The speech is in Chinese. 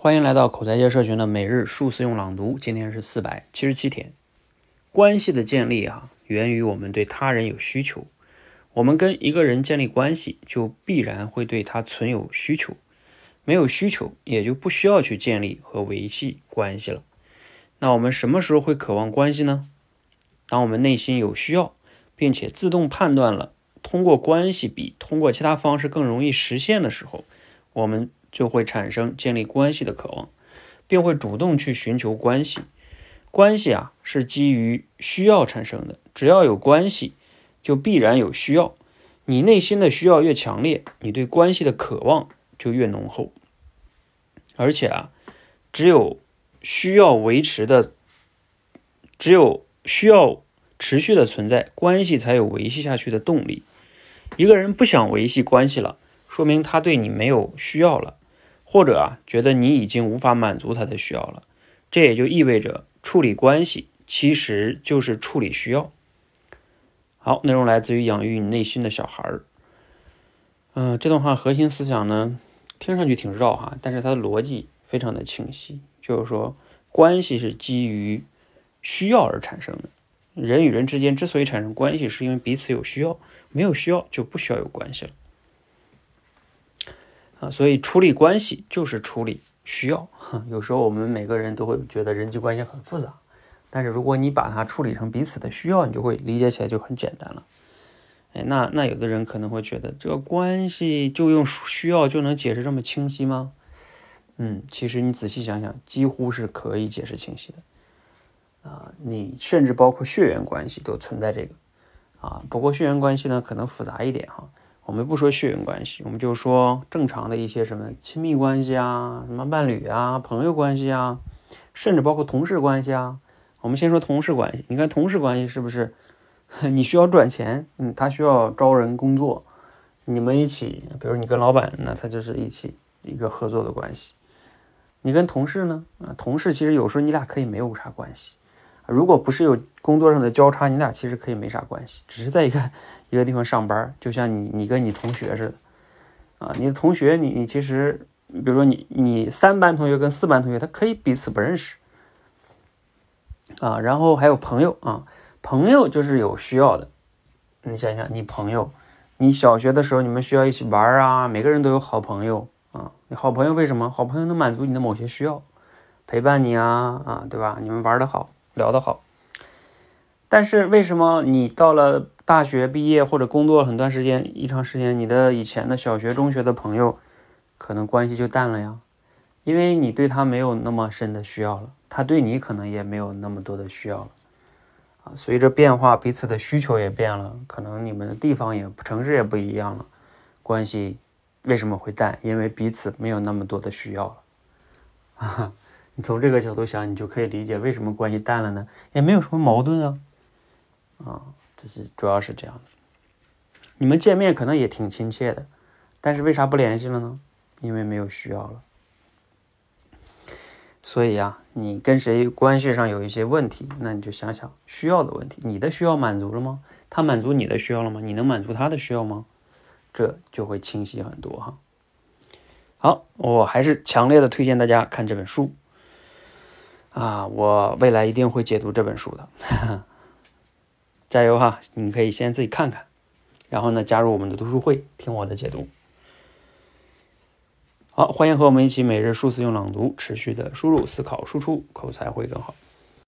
欢迎来到口才界社群的每日数次用朗读，今天是四百七十七天。关系的建立啊，源于我们对他人有需求。我们跟一个人建立关系，就必然会对他存有需求。没有需求，也就不需要去建立和维系关系了。那我们什么时候会渴望关系呢？当我们内心有需要，并且自动判断了通过关系比通过其他方式更容易实现的时候，我们。就会产生建立关系的渴望，并会主动去寻求关系。关系啊是基于需要产生的，只要有关系，就必然有需要。你内心的需要越强烈，你对关系的渴望就越浓厚。而且啊，只有需要维持的，只有需要持续的存在，关系才有维系下去的动力。一个人不想维系关系了，说明他对你没有需要了。或者啊，觉得你已经无法满足他的需要了，这也就意味着处理关系其实就是处理需要。好，内容来自于养育你内心的小孩儿。嗯，这段话核心思想呢，听上去挺绕哈，但是它的逻辑非常的清晰，就是说关系是基于需要而产生的。人与人之间之所以产生关系，是因为彼此有需要，没有需要就不需要有关系了。啊，所以处理关系就是处理需要。有时候我们每个人都会觉得人际关系很复杂，但是如果你把它处理成彼此的需要，你就会理解起来就很简单了。哎，那那有的人可能会觉得这个关系就用需要就能解释这么清晰吗？嗯，其实你仔细想想，几乎是可以解释清晰的。啊，你甚至包括血缘关系都存在这个。啊，不过血缘关系呢可能复杂一点哈。我们不说血缘关系，我们就说正常的一些什么亲密关系啊，什么伴侣啊、朋友关系啊，甚至包括同事关系啊。我们先说同事关系，你看同事关系是不是？你需要赚钱，嗯，他需要招人工作，你们一起，比如你跟老板，那他就是一起一个合作的关系。你跟同事呢？啊，同事其实有时候你俩可以没有啥关系。如果不是有工作上的交叉，你俩其实可以没啥关系，只是在一个一个地方上班，就像你你跟你同学似的，啊，你的同学你你其实，比如说你你三班同学跟四班同学，他可以彼此不认识，啊，然后还有朋友啊，朋友就是有需要的，你想想，你朋友，你小学的时候你们需要一起玩啊，每个人都有好朋友啊，你好朋友为什么？好朋友能满足你的某些需要，陪伴你啊啊，对吧？你们玩的好。聊得好，但是为什么你到了大学毕业或者工作很段时间、一长时间，你的以前的小学、中学的朋友可能关系就淡了呀？因为你对他没有那么深的需要了，他对你可能也没有那么多的需要了啊。随着变化，彼此的需求也变了，可能你们的地方也城市也不一样了，关系为什么会淡？因为彼此没有那么多的需要了啊。你从这个角度想，你就可以理解为什么关系淡了呢？也没有什么矛盾啊，啊，这是主要是这样的。你们见面可能也挺亲切的，但是为啥不联系了呢？因为没有需要了。所以呀，你跟谁关系上有一些问题，那你就想想需要的问题。你的需要满足了吗？他满足你的需要了吗？你能满足他的需要吗？这就会清晰很多哈。好，我还是强烈的推荐大家看这本书。啊，我未来一定会解读这本书的，加油哈！你可以先自己看看，然后呢，加入我们的读书会，听我的解读。好，欢迎和我们一起每日数字用朗读，持续的输入、思考、输出，口才会更好。